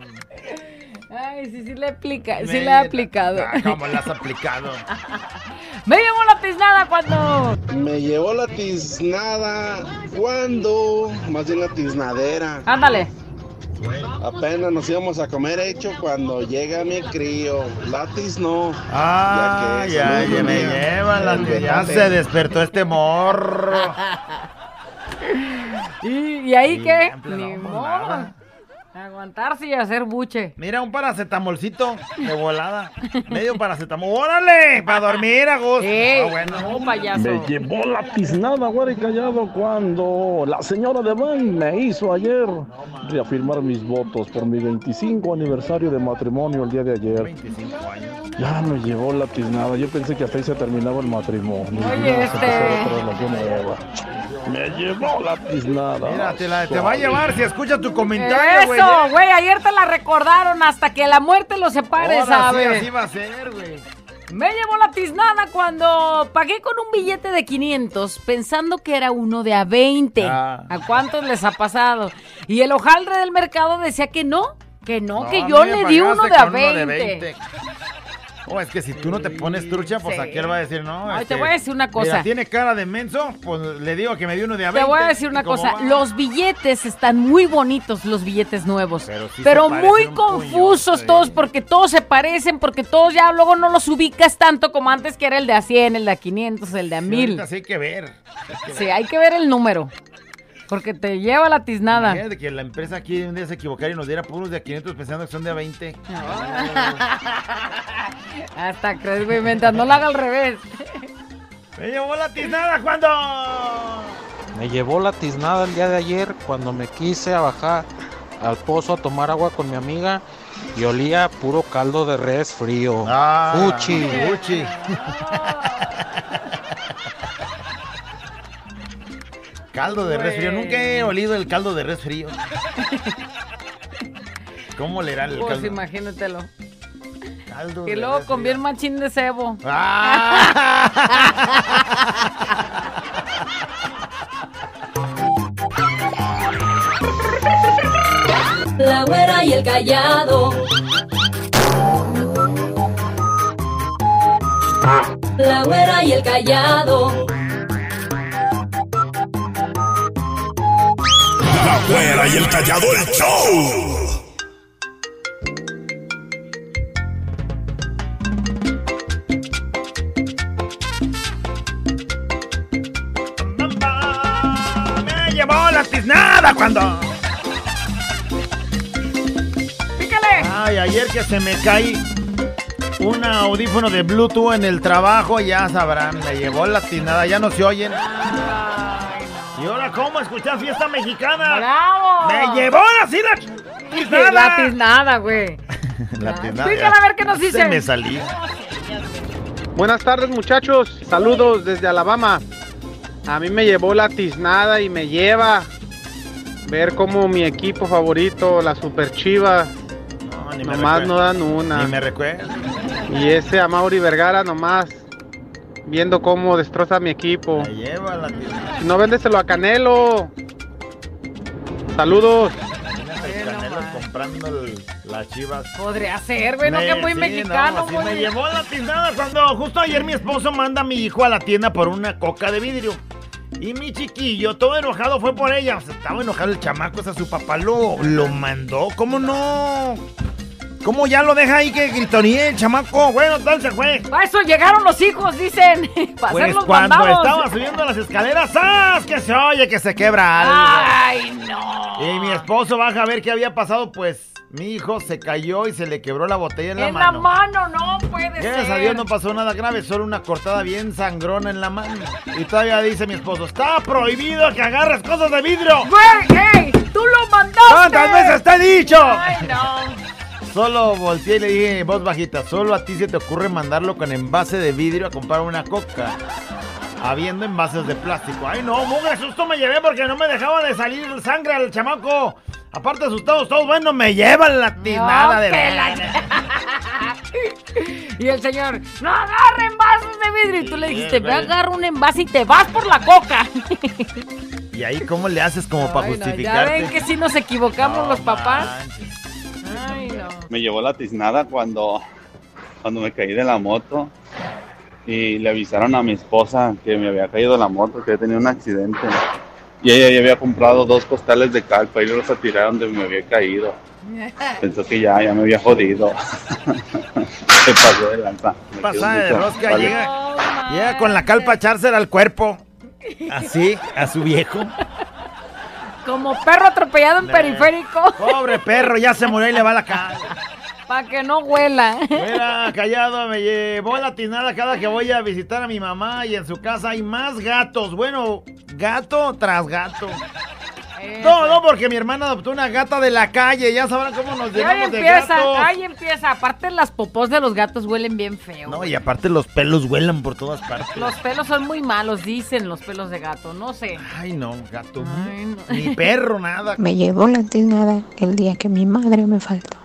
Ay, sí, sí le aplica, sí le ha aplicado. Ah, ¿Cómo la has aplicado? Me llevó la tiznada cuando. Me llevó la tiznada cuando, más bien la tiznadera. Ándale. Apenas nos íbamos a comer hecho cuando llega mi crío. La tiznó. Ah, ya, ya me lleva la Ya se despertó este morro. ¿Y, y ahí qué? Ni modo. Aguantarse y hacer buche. Mira, un paracetamolcito de volada. Medio paracetamol. ¡Órale! Para dormir a gusto. Ah, bueno. No, payaso. Me llevó la tiznada, güero y callado, cuando la señora de Van me hizo ayer reafirmar mis votos por mi 25 aniversario de matrimonio el día de ayer. 25 años. Ya me llevó la tiznada, yo pensé que hasta ahí se terminaba el matrimonio. Oye, este- Me llevó la tiznada. Mira, te, la- te va a llevar si escucha tu comentario, güey. Eso, güey, ayer te la recordaron hasta que la muerte los separe, Ahora sí, ¿sabes? así va a ser, güey. Me llevó la tiznada cuando pagué con un billete de 500 pensando que era uno de a 20. Ah. ¿A cuántos les ha pasado? Y el hojaldre del mercado decía que no, que no, que yo le di uno de a con uno 20. Oh, es que si tú no te pones trucha, pues Sí. aquel va a decir, no. Ay, te voy a decir una cosa. mira, tiene cara de menso, pues le digo que me dio uno de a Te 20. voy a decir una ¿Y cómo cosa, va? los billetes están muy bonitos, los billetes nuevos, Pero sí muy confusos todos porque todos se parecen, porque todos ya luego no los ubicas tanto como antes que era el de a 100, el de a 500, el de a Sí, 1000. ahorita sí hay que ver. hay que Sí, hay que ver el número, porque te lleva la tiznada. Imagínate que la empresa aquí un día se equivocara y nos diera puros de a 500 pensando que son de a 20. Hasta crees, güey, mientras no lo haga al revés. Me llevó la tiznada cuando. Me llevó la tiznada el día de ayer cuando me quise a bajar al pozo a tomar agua con mi amiga y olía puro caldo de res frío. Ah, Fuchi. fuchi. Caldo de res frío. Nunca he olido el caldo de res frío. ¿Cómo le era el Pues caldo? imagínatelo. Caldo Y de luego res con bien machín de cebo. Ah. La güera y el callado. La güera y el callado. Y el callado el show. Me llevó la tiznada cuando. ¡Pícale! Ay, ayer que se me cae un audífono de Bluetooth en el trabajo, ya sabrán, me llevó la tiznada, ya no se oyen. ¿Y ahora cómo escuchar fiesta mexicana? ¡Bravo! ¡Me llevó así la tiznada! La tiznada, güey. La tiznada. Pícala a ver qué nos Se dice. me salió. Buenas tardes muchachos, saludos desde Alabama. A mí me llevó la tiznada y me lleva ver cómo mi equipo favorito, la Super Chivas, ni me nomás no dan una. Ni me recuerdo. Y ese Amauri Vergara nomás viendo cómo destroza mi equipo. Me lleva la no véndeselo a Canelo. Saludos. Canelo comprando el- las chivas. Podría ser, güey, no que muy sí, mexicano, no, güey. me llevó la tiznada cuando justo ayer mi esposo manda a mi hijo a la tienda por una coca de vidrio. Y mi chiquillo, todo enojado, fue por ella. O sea, estaba enojado el chamaco, o sea, su papá lo, lo mandó. ¿Cómo no? ¿Cómo ya lo deja ahí que gritoníe el chamaco? Bueno, tal se fue. Para eso llegaron los hijos, dicen. Para Pues hacer los cuando estaba subiendo las escaleras, ¡zas! Que se oye que se quebra algo. Ay, no. Y mi esposo baja a ver qué había pasado, pues mi hijo se cayó y se le quebró la botella en la En la mano. mano, no puede Gracias ser. a Dios no pasó nada grave, solo una cortada bien sangrona en la mano. Y todavía dice mi esposo, está prohibido que agarres cosas de vidrio. Güey, ey, tú lo mandaste. ¿Cuántas veces te he dicho? Ay, no. Solo volteé y le dije en voz bajita, solo a ti se te ocurre mandarlo con envase de vidrio a comprar una coca. Habiendo envases de plástico. Ay no, mugre susto me llevé porque no me dejaba de salir sangre al chamaco. Aparte asustados todos, bueno, me llevan la tiznada No, de la-. Y el señor, no agarren vasos de vidrio. Y tú le dijiste, ve, agarra un envase y te vas por la coca. ¿Y ahí cómo le haces como para Ay, no, ya ven que sí nos equivocamos No los papás. Ay, no. Me llevó la tiznada cuando, cuando me caí de la moto y le avisaron a mi esposa que me había caído de la moto, que había tenido un accidente. Y ella ya había comprado dos costales de calpa y los tiraron donde me había caído. Pensó que ya, ya me había jodido. Se pasó de lanza. Me Pasada de rosca, Vale. llega, llega con la calpa a echársela al cuerpo. Así, a su viejo. Como perro atropellado en periférico. Pobre perro, ya se murió y le va la cara. Para que no huela. Mira, callado, me llevó la tinada cada que voy a visitar a mi mamá y en su casa hay más gatos. Bueno, gato tras gato. No, no, porque mi hermana adoptó una gata de la calle. Ya sabrán cómo nos llevamos de empieza, gatos. ahí empieza. Aparte las popós de los gatos huelen bien feo. No, y aparte los pelos vuelan por todas partes. Los pelos son muy malos, dicen los pelos de gato, no sé. Ay, no, gato. Ni perro, nada. Me llevó la tiznada el día que mi madre me faltó.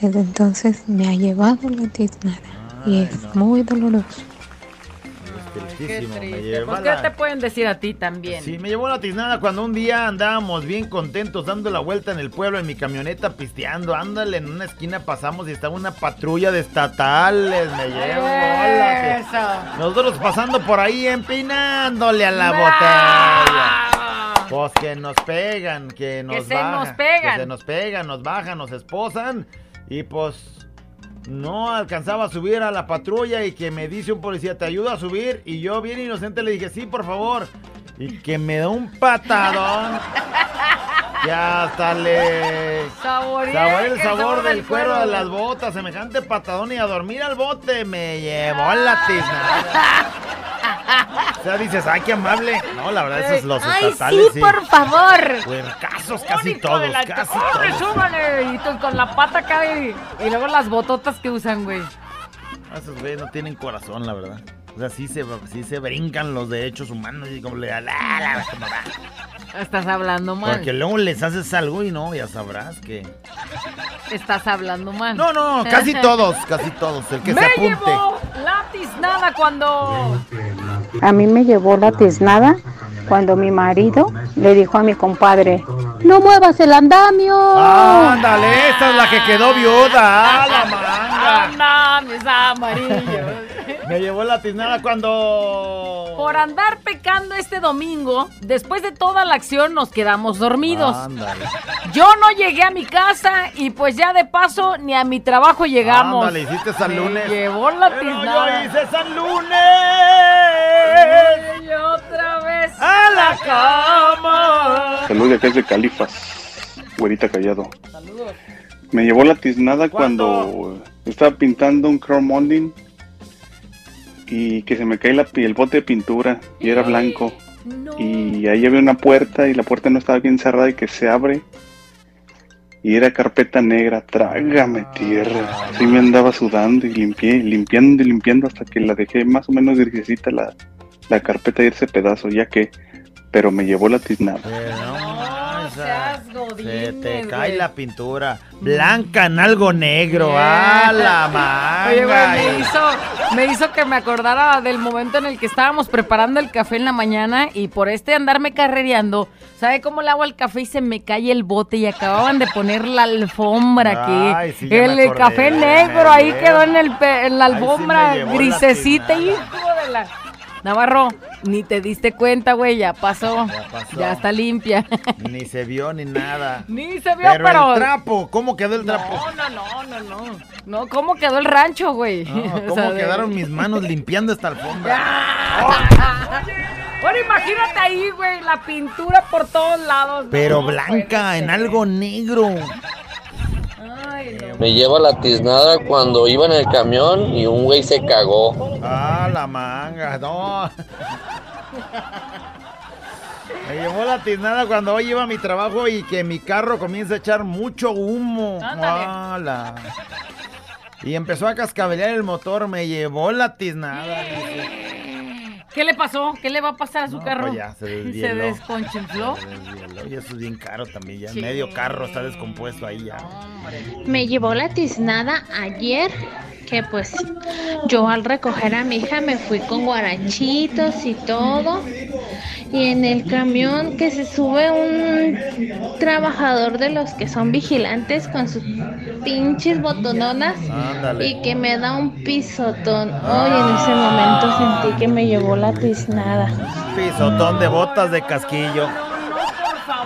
Desde entonces me ha llevado la tiznada y es muy doloroso. Qué Tristísimo, me triste. lleva Pues, ¿qué te pueden decir a ti también? Sí, me llevó la tiznada cuando un día andábamos bien contentos dando la vuelta en el pueblo en mi camioneta pisteando. Ándale, en una esquina pasamos y estaba una patrulla de estatales. Me llevó que-. Nosotros pasando por ahí empinándole a la botella. Pues que nos pegan, que nos se bajan. nos pegan. Que se nos pegan, nos bajan, nos esposan. Y pues no alcanzaba a subir a la patrulla y que me dice un policía, ¿te ayuda a subir? Y yo bien inocente le dije, sí, por favor. Y que me da un patadón. que hasta le... Saboreé Saboreé el el sabor sabor del del cuero cuero. de las botas, semejante patadón y a dormir al bote me llevó la tiznada. O sea, dices, ay, qué amable. No, la verdad, esos los Ay, estatales sí, por favor. Puercasos casi todos, la- casi ¡Órale, todos. súbale! Y tú con la pata acá y, y luego las bototas que usan, güey. Esos güeyes no tienen corazón, la verdad. O sea, sí se, sí se brincan los derechos humanos y como le da la, la, como va. Estás hablando mal. Porque luego les haces algo y no, ya sabrás que... Estás hablando mal. No, no, casi todos, casi todos. El que Me se apunte. llevó la tiznada cuando... A mí me llevó la tiznada cuando mi marido le dijo a mi compadre, no muevas el andamio. Ándale, esta es la que quedó viuda. ¡Ah, la manga! Anda, mis amarillos. Me llevó la tiznada cuando... Por andar pecando este domingo, después de toda la acción nos quedamos dormidos. Ándale. Yo no llegué a mi casa y pues ya de paso ni a mi trabajo llegamos. Ándale, hiciste San Me Lunes. llevó la Pero tiznada. yo hice San Lunes. Y otra vez a la cama. Saludos de acá es de Califas, güerita callado. Me llevó la tiznada cuando estaba pintando un crowdfunding y que se me cae la, el bote de pintura y era blanco. Y ahí había una puerta y la puerta no estaba bien cerrada y que se abre. Y era carpeta negra, trágame tierra. Así me andaba sudando y limpié, limpiando y limpiando hasta que la dejé más o menos grisecita la, la carpeta de ese pedazo, ya que, pero me llevó la tiznada. Se te cae la pintura. Blanca en algo negro. ¡A la manga! Oye, güey, me hizo, me hizo que me acordara del momento en el que estábamos preparando el café en la mañana y por este andarme carrereando, ¿sabe cómo le hago al café y se me cae el bote y acababan de poner la alfombra aquí? Ay, sí, ya el acordé, café negro ahí quedó en, el pe- en la sí alfombra grisecita y de la... Navarro, ni te diste cuenta, güey, ya pasó. Ya pasó. está limpia. Ni se vio ni nada. Ni se vio, pero, pero... el trapo, ¿cómo quedó el trapo? No, no, no, no, no. No, ¿cómo quedó el rancho, güey? No, O ¿Cómo de- quedaron mis manos limpiando esta alfombra? Ahora imagínate ahí, güey, la pintura por todos lados. Pero No, blanca, en algo negro. Me lleva la tiznada cuando iba en el camión y un güey se cagó. Ah, la manga, no. Me llevó la tiznada cuando hoy iba a mi trabajo y que mi carro comienza a echar mucho humo. Ándale. Ala. Y empezó a cascabelear el motor, me llevó la tiznada. ¿Qué le pasó? ¿Qué le va a pasar a su carro? pues ya, se ¿Se desvieló. desconchinfló? Se desvieló, Y eso es bien caro también, ya Sí. medio carro está descompuesto ahí ya. Me llevó la tiznada ayer que pues yo al recoger a mi hija me fui con guarachitos y todo. Y en el camión que se sube un trabajador de los que son vigilantes con sus pinches botononas Ándale. y que me da un pisotón. Hoy en ese momento sentí que me llevó la tiznada. Pisotón de botas de casquillo.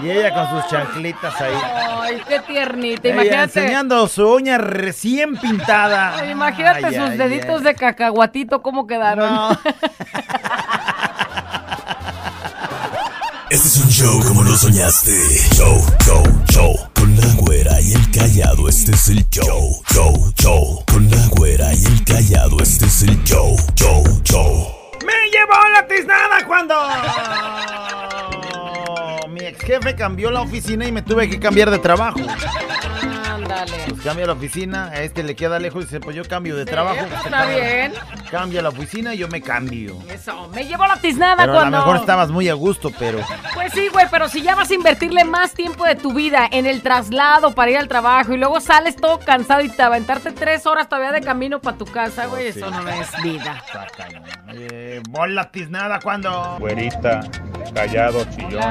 Y ella con sus chanclitas ahí. Ay, qué tiernita. Ella Imagínate. enseñando su uña recién pintada. Imagínate Ay, sus ay, deditos ay. de cacahuatito cómo quedaron. Este es un show como lo soñaste. Show, show, show. Con la güera y el callado, este es el show. Show, show. Con la güera y el callado, este es el show. Show, show. ¡Me llevó la tiznada cuando! Jefe cambió la oficina y me tuve que cambiar de trabajo. Ándale. Pues cambia la oficina, a este le queda lejos y dice, pues yo cambio de trabajo. pues, está cambia- bien. Cambia la oficina y yo me cambio. Eso, me llevó la tiznada Pero a cuando. lo mejor estabas muy a gusto, pero... Pues sí, güey, pero si ya vas a invertirle más tiempo de tu vida en el traslado para ir al trabajo y luego sales todo cansado y te aventarte tres horas todavía de camino para tu casa, güey, sí. eso no es vida. Eh, bola tiznada cuando... Güerita, callado, chillón.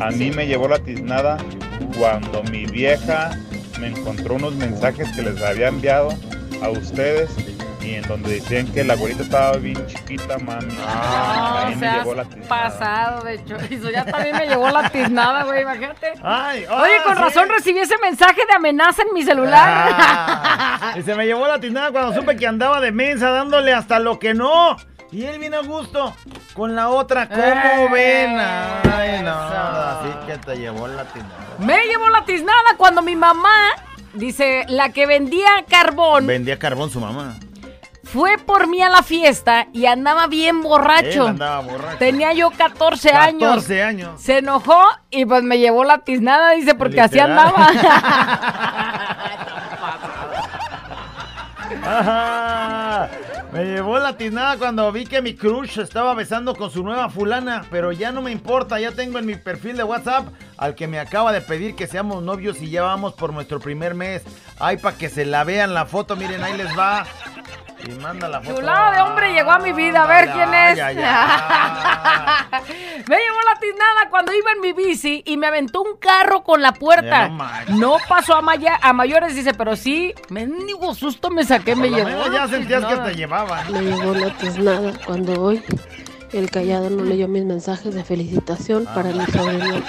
A mí me llevó la tiznada cuando mi vieja me encontró unos mensajes que les había enviado a ustedes y en donde decían que la güerita estaba bien chiquita, mami. No, Ahí me seas llevó la tiznada. pasado de chorizo. Ya también me llevó la tiznada, güey, imagínate. Ay, Oye, con sí. razón recibí ese mensaje de amenaza en mi celular. Ah, y se me llevó la tiznada cuando supe que andaba de mensa dándole hasta lo que no. Y él viene a gusto con la otra. ¿Cómo ven? Ay, no. Así que te llevó la tiznada. Me llevó la tiznada cuando mi mamá, dice, la que vendía carbón, Vendía carbón su mamá. fue por mí a la fiesta y andaba bien borracho. Él andaba borracho. Tenía yo 14 años. 14 años. Se enojó y pues me llevó la tiznada, dice, porque así andaba. Ajá. Me llevó la tiznada cuando vi que mi crush estaba besando con su nueva fulana, pero ya no me importa, ya tengo en mi perfil de WhatsApp al que me acaba de pedir que seamos novios y ya vamos por nuestro primer mes. Ay, para que se la vean la foto, miren, ahí les va. Y manda la foto. Chulada de hombre llegó a mi vida, a ver quién es. me llevó la tiznada cuando iba en mi bici y me aventó un carro con la puerta. No pasó a, maya- a mayores, dice, pero sí, mendigo susto me saqué, me Por llevó. ya sentías que te llevaban. Me llegó la tiznada cuando hoy el callado no leyó mis mensajes de felicitación para mi sobrino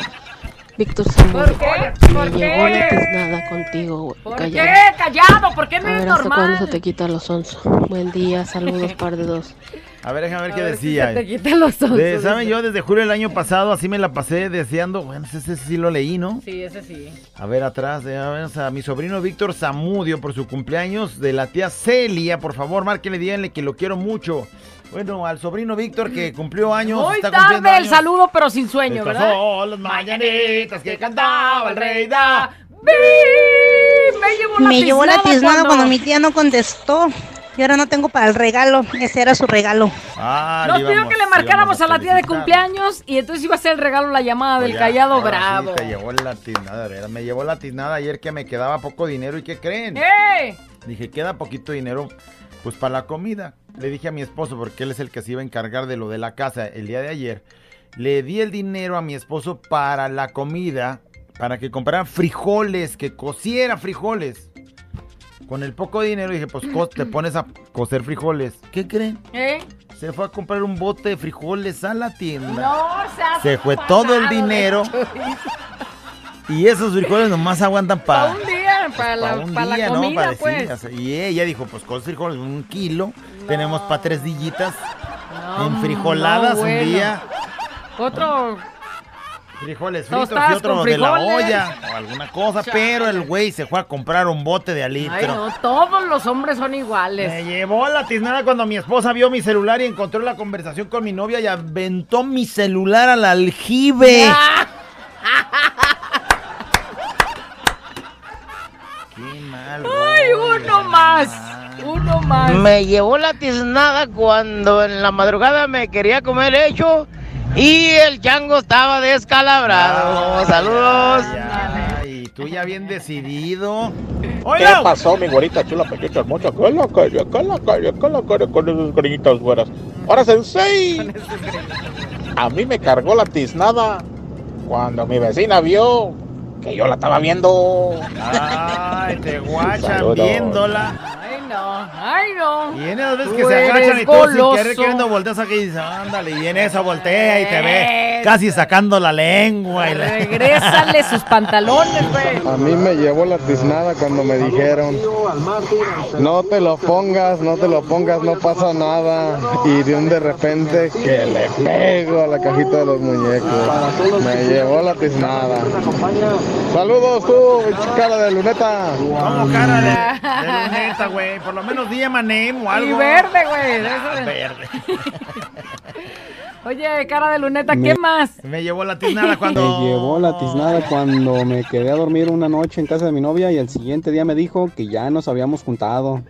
Víctor Samuel. ¿Por qué? Me ¿Por llegó la qué? tiznada contigo, güey, ¿Por callado. qué? Callado, ¿por qué no A es ver hasta cuándo normal? se te quita los onzos. Buen día, saludos, par de dos. A ver, déjame ver A qué ver si decía. se te quitan los ojos, De- ¿Saben? Yo desde julio del año pasado así me la pasé deseando. Bueno, ese sí lo leí, ¿no? Sí, ese sí. A ver, atrás, eh, a, ver, o sea, mi sobrino Víctor Zamudio por su cumpleaños de la tía Celia. Por favor, márquenle, díganle que lo quiero mucho. Bueno, al sobrino Víctor que cumplió años. Muy está cumpliendo tarde el años. saludo, pero sin sueño, Estas ¿verdad? son las mañanitas que cantaba el rey da. Me llevó la Me llevó la cuando- cuando mi tía no contestó. Y ahora no tengo para el regalo. Ese era su regalo. Ah, Nos pidió que le marcáramos a la tía de cumpleaños y entonces iba a ser el regalo la llamada del ya, callado sí, bravo. te llevó la tiznada. Me llevó la tiznada ayer que me quedaba poco dinero. ¿Y qué creen? ¡Eh! Dije, queda poquito dinero, pues para la comida. Le dije a mi esposo, porque él es el que se iba a encargar de lo de la casa el día de ayer. Le di el dinero a mi esposo para la comida, para que comprara frijoles, que cociera frijoles. Con el poco dinero dije, pues te pones a cocer frijoles. ¿Qué creen? ¿Eh? Se fue a comprar un bote de frijoles a la tienda. No, seas Se fue todo el dinero. Y esos frijoles nomás aguantan para... Día, para la, un pa' la día, ¿no? comida, Para- sí, pues. y ella dijo, pues con frijoles, un kilo. Tenemos para tres dillitas No, enfrijoladas no, bueno. un día. Otro. Frijoles fritos y otro de la olla o alguna cosa. Chale. Pero el güey se fue a comprar un bote de alitro. Ay, no, todos los hombres son Me iguales. llevó la tiznada cuando mi esposa vio mi celular y encontró la conversación con mi novia y aventó mi celular al aljibe. mal. Ay, uno más. Uno más. Me llevó la tiznada cuando en la madrugada me quería comer hecho y el chango estaba descalabrado. Saludos. Y tú ya bien decidido. ¿Qué pasó, mi güerita chula, pequeña hermosa? ¿Qué la calle? ¿Qué la calle? ¿Qué la calle con esas gringuitas güeras? Ahora, Sensei, a mí me cargó la tiznada cuando mi vecina vio que yo la estaba viendo. Ay, te guachan viéndola. Ay, no, ay, no. Y en esas veces que se agachan y tú sin querer queriendo volteas aquí y dices, ándale, y en eso voltea y te ve casi sacando la lengua. Y la- Regrésale sus pantalones, güey. A mí me llevó la tiznada cuando me dijeron, no te lo pongas, no te lo pongas, no pasa nada. Y de un de repente que le pego a la cajita de los muñecos. Me llevó la tiznada. Saludos tú, cara de luneta. Como cara de, de luneta, güey. Por lo menos di Emanem o algo. Y verde, güey. Ah, de- verde. Oye, cara de luneta, Me- ¿qué más? Me llevó la tiznada cuando... Me llevó la tiznada cuando me quedé a dormir una noche en casa de mi novia y el siguiente día me dijo que ya nos habíamos juntado.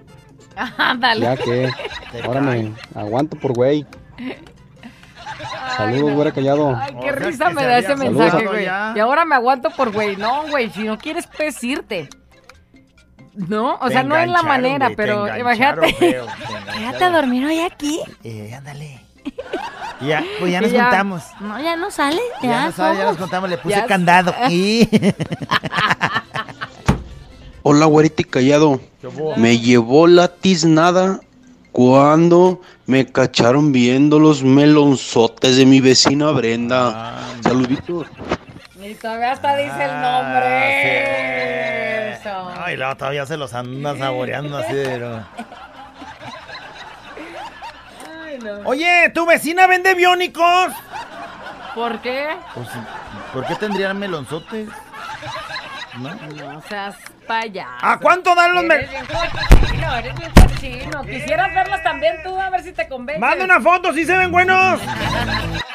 Ándale. Ya que ahora me aguanto por güey. Saludos, güera callado. Ay, qué risa me da ese mensaje, güey. Y ahora me aguanto por güey. No, güey, si no quieres, pues irte. No, o Te sea, no es la manera, pero imagínate. Quédate a dormir hoy aquí. Eh, ándale. Ya, pues ya nos juntamos. No, ya no sale. Ya, Ya, nos, ya nos contamos, le puse Ya- candado. Y... Hola, güerita y callado. Me llevó la tiznada cuando me cacharon viendo los melonzotes de mi vecina Brenda. Saluditos. Y todavía hasta dice Ah, el nombre. Eso. Ay, luego todavía se los anda saboreando así Ay, no. Oye, ¿tu vecina vende biónicos? ¿Por qué? Pues, ¿Por qué tendrían melonzotes? ¿No? No seas payaso. ¿A cuánto dan los Eres mel- bien cochino, eres bien cochino. Quisieras verlos también tú, a ver si te convence. Manda una foto, si se ven buenos.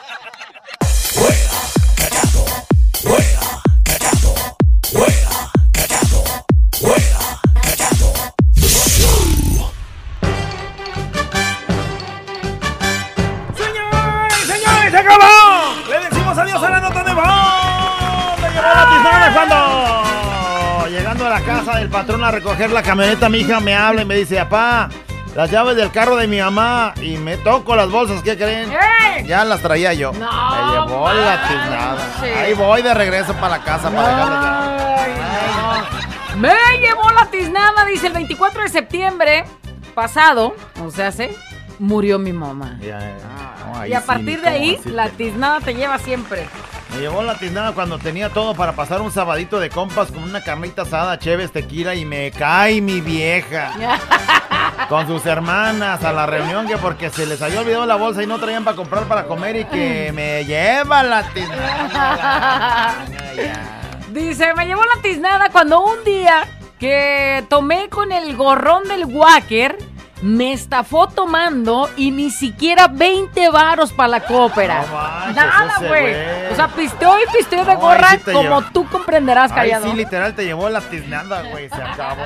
del patrón a recoger la camioneta, mi hija me habla y me dice, papá, las llaves del carro de mi mamá y me toco las bolsas, ¿qué creen? ¡Ey! Ya las traía yo. No me llevó la tiznada. Ahí voy de regreso para la casa para no. Me llevó la tiznada, dice el 24 de septiembre pasado, o sea, se murió mi mamá. no, ahí y a partir de ahí, la tiznada te lleva siempre. Me llevó la tiznada cuando tenía todo para pasar un sabadito de compas con una carnita asada, cheves, tequila y me cae mi vieja. Con sus hermanas a la reunión que porque se les había olvidado la bolsa y no traían para comprar para comer y que me lleva la tiznada. Dice, me llevó la tiznada cuando un día que tomé con el gorrón del Wacker, me estafó tomando y ni siquiera 20 varos para la cópera. manches, Nada, güey. O sea, pisteó y pisteó de No, gorra sí como tú comprenderás, Ay, callado. sí, literal, te llevó la tiznada, güey, se acabó.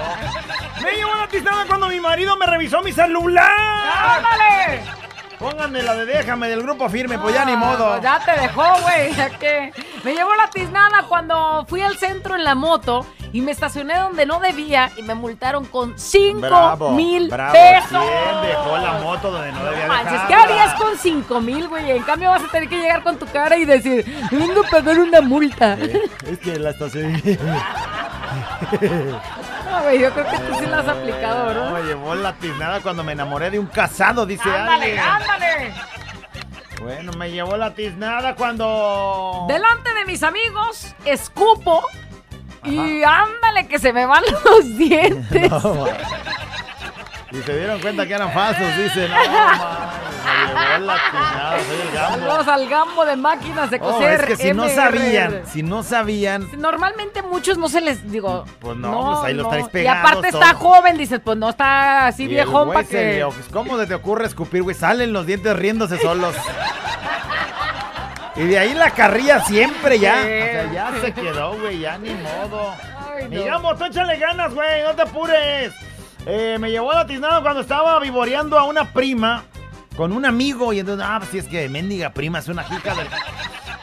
Me llevó la tiznada cuando mi marido me revisó mi celular. ¡Ándale! Pónganme la de déjame del grupo firme, pues ya ni modo. Pues ya te dejó, güey. que Me llevó la tiznada cuando fui al centro en la moto y me estacioné donde no debía y me multaron con 5 Bravo, mil bravo. pesos. ¿Quién dejó la moto donde no debía Manches? ¿qué harías con 5 mil, güey? En cambio vas a tener que llegar con tu cara y decir, vengo a pagar una multa. Es que la estación... No, yo creo que tú sí la has aplicado, No, me llevó la tiznada cuando me enamoré de un casado, dice ¡Ándale, ándale! Bueno, me llevó la tiznada cuando... Delante de mis amigos, escupo y ándale que se me van los dientes. No. Y se dieron cuenta que eran falsos, dice. No. Saludos al gambo de máquinas de Oh, coser. es que si no MR. sabían, si no sabían, Normalmente muchos no se les digo. pues no, pues ahí los traes Y pegados. aparte está joven, dices, pues no está así Y viejón para que. le- ¿Cómo se te ocurre escupir, güey? Salen los dientes riéndose solos. y de ahí la carrilla siempre ya. Sí. O sea, ya se quedó, güey, ya ni modo. Ay, no. Digamos, tú échale ganas, güey, no te apures. Eh, me llevó a la tiznada cuando estaba vivoreando a una prima con un amigo. Y entonces, ah, pues sí, es que mendiga prima es una jica del.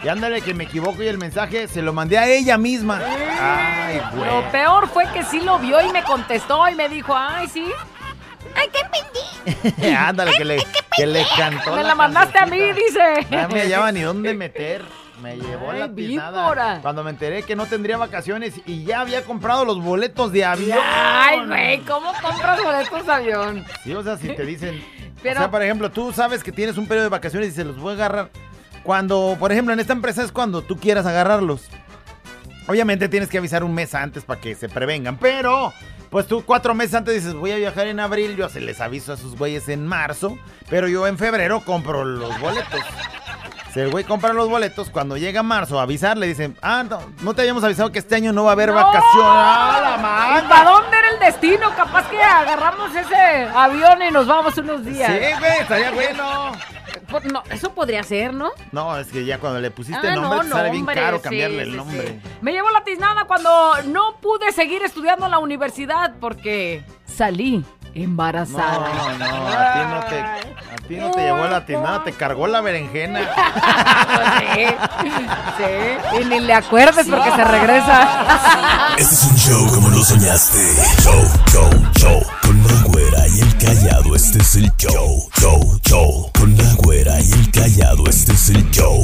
Y ándale que me equivoco y el mensaje se lo mandé a ella misma. Ay, güey. Lo peor fue que sí lo vio y me contestó y me dijo, ay, sí. Ay, qué pendí. ándale que le, que le cantó. Me la mandaste a mí, dice. No me hallaba ni dónde meter. Me llevó Ay, la víbora. tiznada. Cuando me enteré que no tendría vacaciones y ya había comprado los boletos de avión. Ay, güey, ¿cómo compras boletos de avión? Sí, o sea, si te dicen. Pero- O sea, por ejemplo, tú sabes que tienes un periodo de vacaciones y se los voy a agarrar. Cuando, por ejemplo, en esta empresa es cuando tú quieras agarrarlos. Obviamente tienes que avisar un mes antes para que se prevengan, pero pues tú cuatro meses antes dices voy a viajar en abril, yo se les aviso a sus güeyes en marzo, pero yo en febrero compro los boletos. Si el güey compra los boletos, cuando llega marzo a avisar, le dicen, ah, no, no te habíamos avisado que este año no va a haber vacaciones. ¡Ah, la madre! ¿Para dónde era el destino? Capaz que agarramos ese avión y nos vamos unos días. Sí, güey, estaría bueno. No, eso podría ser, ¿no? No, es que ya cuando le pusiste Ah, nombre no, te sale bien caro cambiarle sí, el nombre. sí. Me llevó la tiznada cuando no pude seguir estudiando en la universidad porque salí embarazada. No, no, a ti no te, a ti no te llevó la tiznada, te cargó la berenjena. sí, sí. Y ni le acuerdes porque se regresa. Este es un show como lo soñaste. Show, show, show. Con la güera y el callado, este es el show. Show, show. Con la güera y el callado, este es el show.